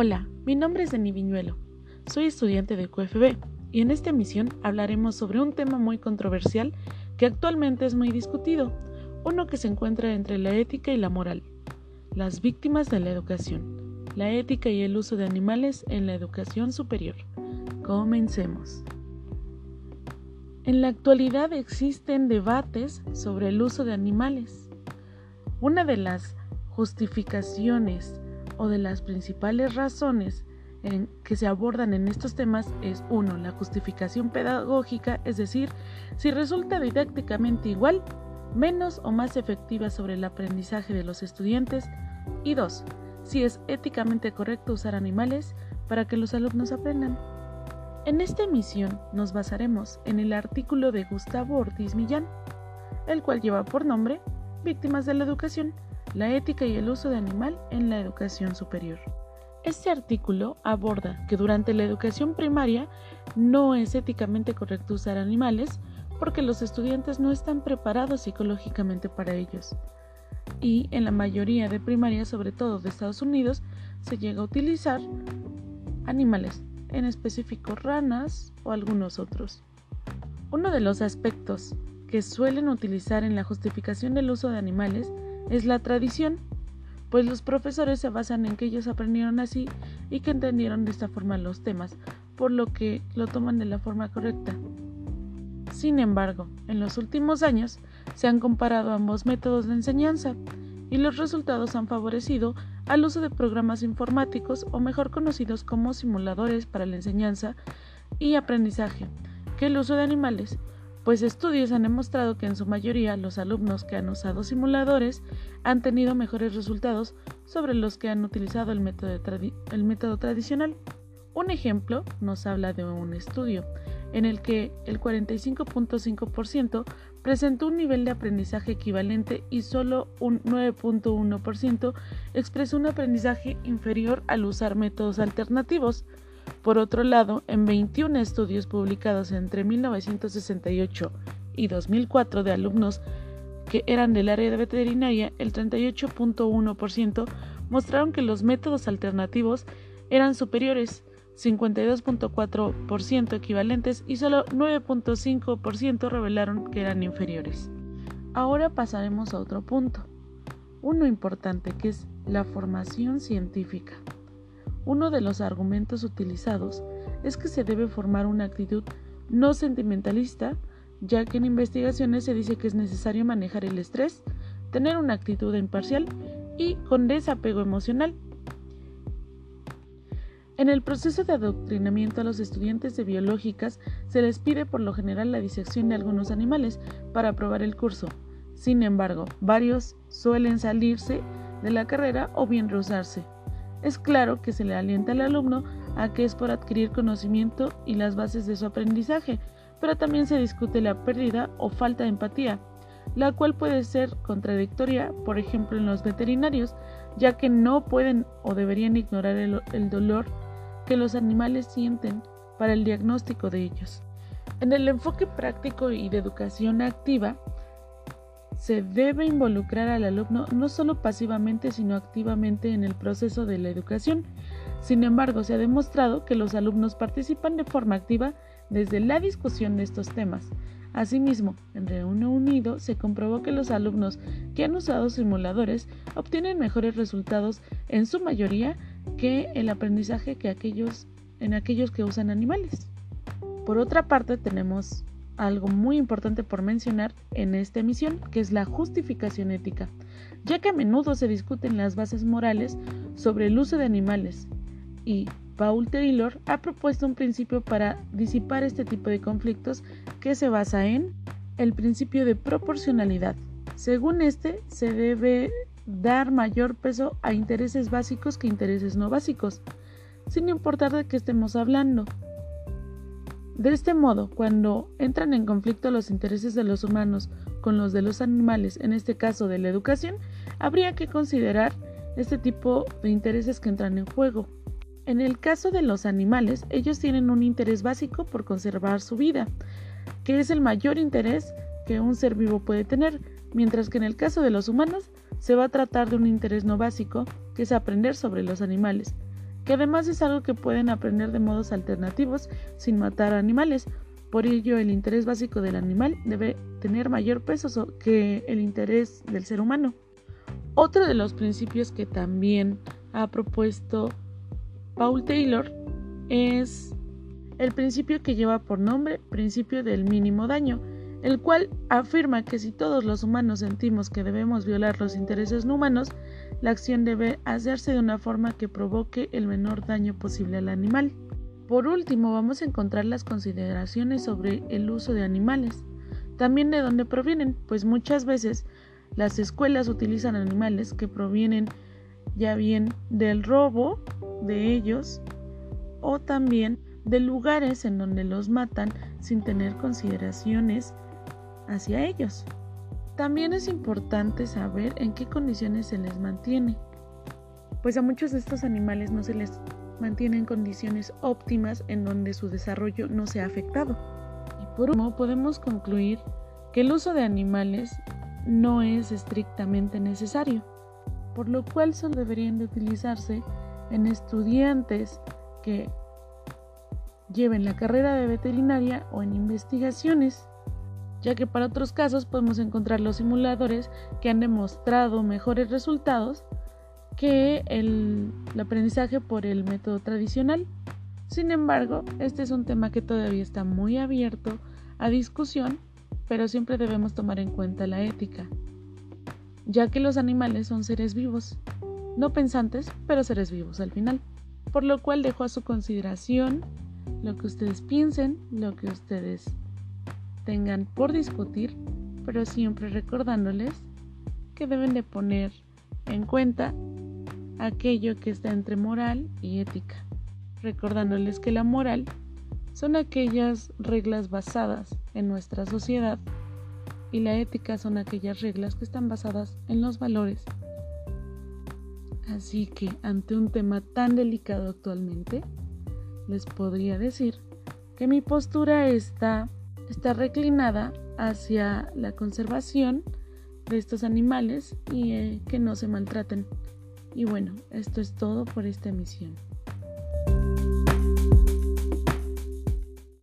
Hola, mi nombre es Deni Viñuelo. Soy estudiante de QFB y en esta emisión hablaremos sobre un tema muy controversial que actualmente es muy discutido, uno que se encuentra entre la ética y la moral, las víctimas de la educación, la ética y el uso de animales en la educación superior. Comencemos. En la actualidad existen debates sobre el uso de animales. Una de las justificaciones o de las principales razones en que se abordan en estos temas es uno, la justificación pedagógica, es decir, si resulta didácticamente igual, menos o más efectiva sobre el aprendizaje de los estudiantes, y dos, si es éticamente correcto usar animales para que los alumnos aprendan. En esta emisión nos basaremos en el artículo de Gustavo Ortiz Millán, el cual lleva por nombre Víctimas de la Educación, la ética y el uso de animal en la educación superior. Este artículo aborda que durante la educación primaria no es éticamente correcto usar animales porque los estudiantes no están preparados psicológicamente para ellos. Y en la mayoría de primarias, sobre todo de Estados Unidos, se llega a utilizar animales, en específico ranas o algunos otros. Uno de los aspectos que suelen utilizar en la justificación del uso de animales es la tradición, pues los profesores se basan en que ellos aprendieron así y que entendieron de esta forma los temas, por lo que lo toman de la forma correcta. Sin embargo, en los últimos años se han comparado ambos métodos de enseñanza y los resultados han favorecido al uso de programas informáticos o mejor conocidos como simuladores para la enseñanza y aprendizaje que el uso de animales pues estudios han demostrado que en su mayoría los alumnos que han usado simuladores han tenido mejores resultados sobre los que han utilizado el método, el método tradicional. Un ejemplo nos habla de un estudio en el que el 45.5% presentó un nivel de aprendizaje equivalente y solo un 9.1% expresó un aprendizaje inferior al usar métodos alternativos. Por otro lado, en 21 estudios publicados entre 1968 y 2004 de alumnos que eran del área de veterinaria, el 38.1% mostraron que los métodos alternativos eran superiores, 52.4% equivalentes y solo 9.5% revelaron que eran inferiores. Ahora pasaremos a otro punto, uno importante que es la formación científica. Uno de los argumentos utilizados es que se debe formar una actitud no sentimentalista, ya que en investigaciones se dice que es necesario manejar el estrés, tener una actitud imparcial y con desapego emocional. En el proceso de adoctrinamiento a los estudiantes de biológicas se les pide por lo general la disección de algunos animales para aprobar el curso. Sin embargo, varios suelen salirse de la carrera o bien rehusarse. Es claro que se le alienta al alumno a que es por adquirir conocimiento y las bases de su aprendizaje, pero también se discute la pérdida o falta de empatía, la cual puede ser contradictoria, por ejemplo, en los veterinarios, ya que no pueden o deberían ignorar el, el dolor que los animales sienten para el diagnóstico de ellos. En el enfoque práctico y de educación activa, se debe involucrar al alumno no solo pasivamente, sino activamente en el proceso de la educación. Sin embargo, se ha demostrado que los alumnos participan de forma activa desde la discusión de estos temas. Asimismo, en Reino Unido se comprobó que los alumnos que han usado simuladores obtienen mejores resultados en su mayoría que el aprendizaje que aquellos, en aquellos que usan animales. Por otra parte, tenemos algo muy importante por mencionar en esta emisión, que es la justificación ética, ya que a menudo se discuten las bases morales sobre el uso de animales, y Paul Taylor ha propuesto un principio para disipar este tipo de conflictos que se basa en el principio de proporcionalidad. Según este, se debe dar mayor peso a intereses básicos que intereses no básicos, sin importar de qué estemos hablando. De este modo, cuando entran en conflicto los intereses de los humanos con los de los animales, en este caso de la educación, habría que considerar este tipo de intereses que entran en juego. En el caso de los animales, ellos tienen un interés básico por conservar su vida, que es el mayor interés que un ser vivo puede tener, mientras que en el caso de los humanos se va a tratar de un interés no básico, que es aprender sobre los animales, que además es algo que pueden aprender de modos alternativos sin matar animales. Por ello, el interés básico del animal debe tener mayor peso que el interés del ser humano. Otro de los principios que también ha propuesto Paul Taylor es el principio que lleva por nombre principio del mínimo daño, el cual afirma que si todos los humanos sentimos que debemos violar los intereses no humanos, la acción debe hacerse de una forma que provoque el menor daño posible al animal. Por último, vamos a encontrar las consideraciones sobre el uso de animales, también de dónde provienen, pues muchas veces las escuelas utilizan animales que provienen ya bien del robo de ellos o también de lugares en donde los matan sin tener consideraciones hacia ellos. También es importante saber en qué condiciones se les mantiene, pues a muchos de estos animales no se les mantiene en condiciones óptimas en donde su desarrollo no se ha afectado. Y por último, podemos concluir que el uso de animales no es estrictamente necesario, por lo cual solo deberían de utilizarse en estudiantes que lleven la carrera de veterinaria o en investigaciones, ya que para otros casos podemos encontrar los simuladores que han demostrado mejores resultados que el, aprendizaje por el método tradicional. Sin embargo, este es un tema que todavía está muy abierto a discusión, pero siempre debemos tomar en cuenta la ética, ya que los animales son seres vivos, no pensantes, pero seres vivos al final, por lo cual dejo a su consideración lo que ustedes piensen, lo que ustedes tengan por discutir, pero siempre recordándoles que deben de poner en cuenta aquello que está entre moral y ética, recordándoles que la moral son aquellas reglas basadas en nuestra sociedad y la ética son aquellas reglas que están basadas en los valores. Así que ante un tema tan delicado actualmente, les podría decir que mi postura está, está reclinada hacia la conservación de estos animales y eh, que no se maltraten. Y bueno, esto es todo por esta emisión.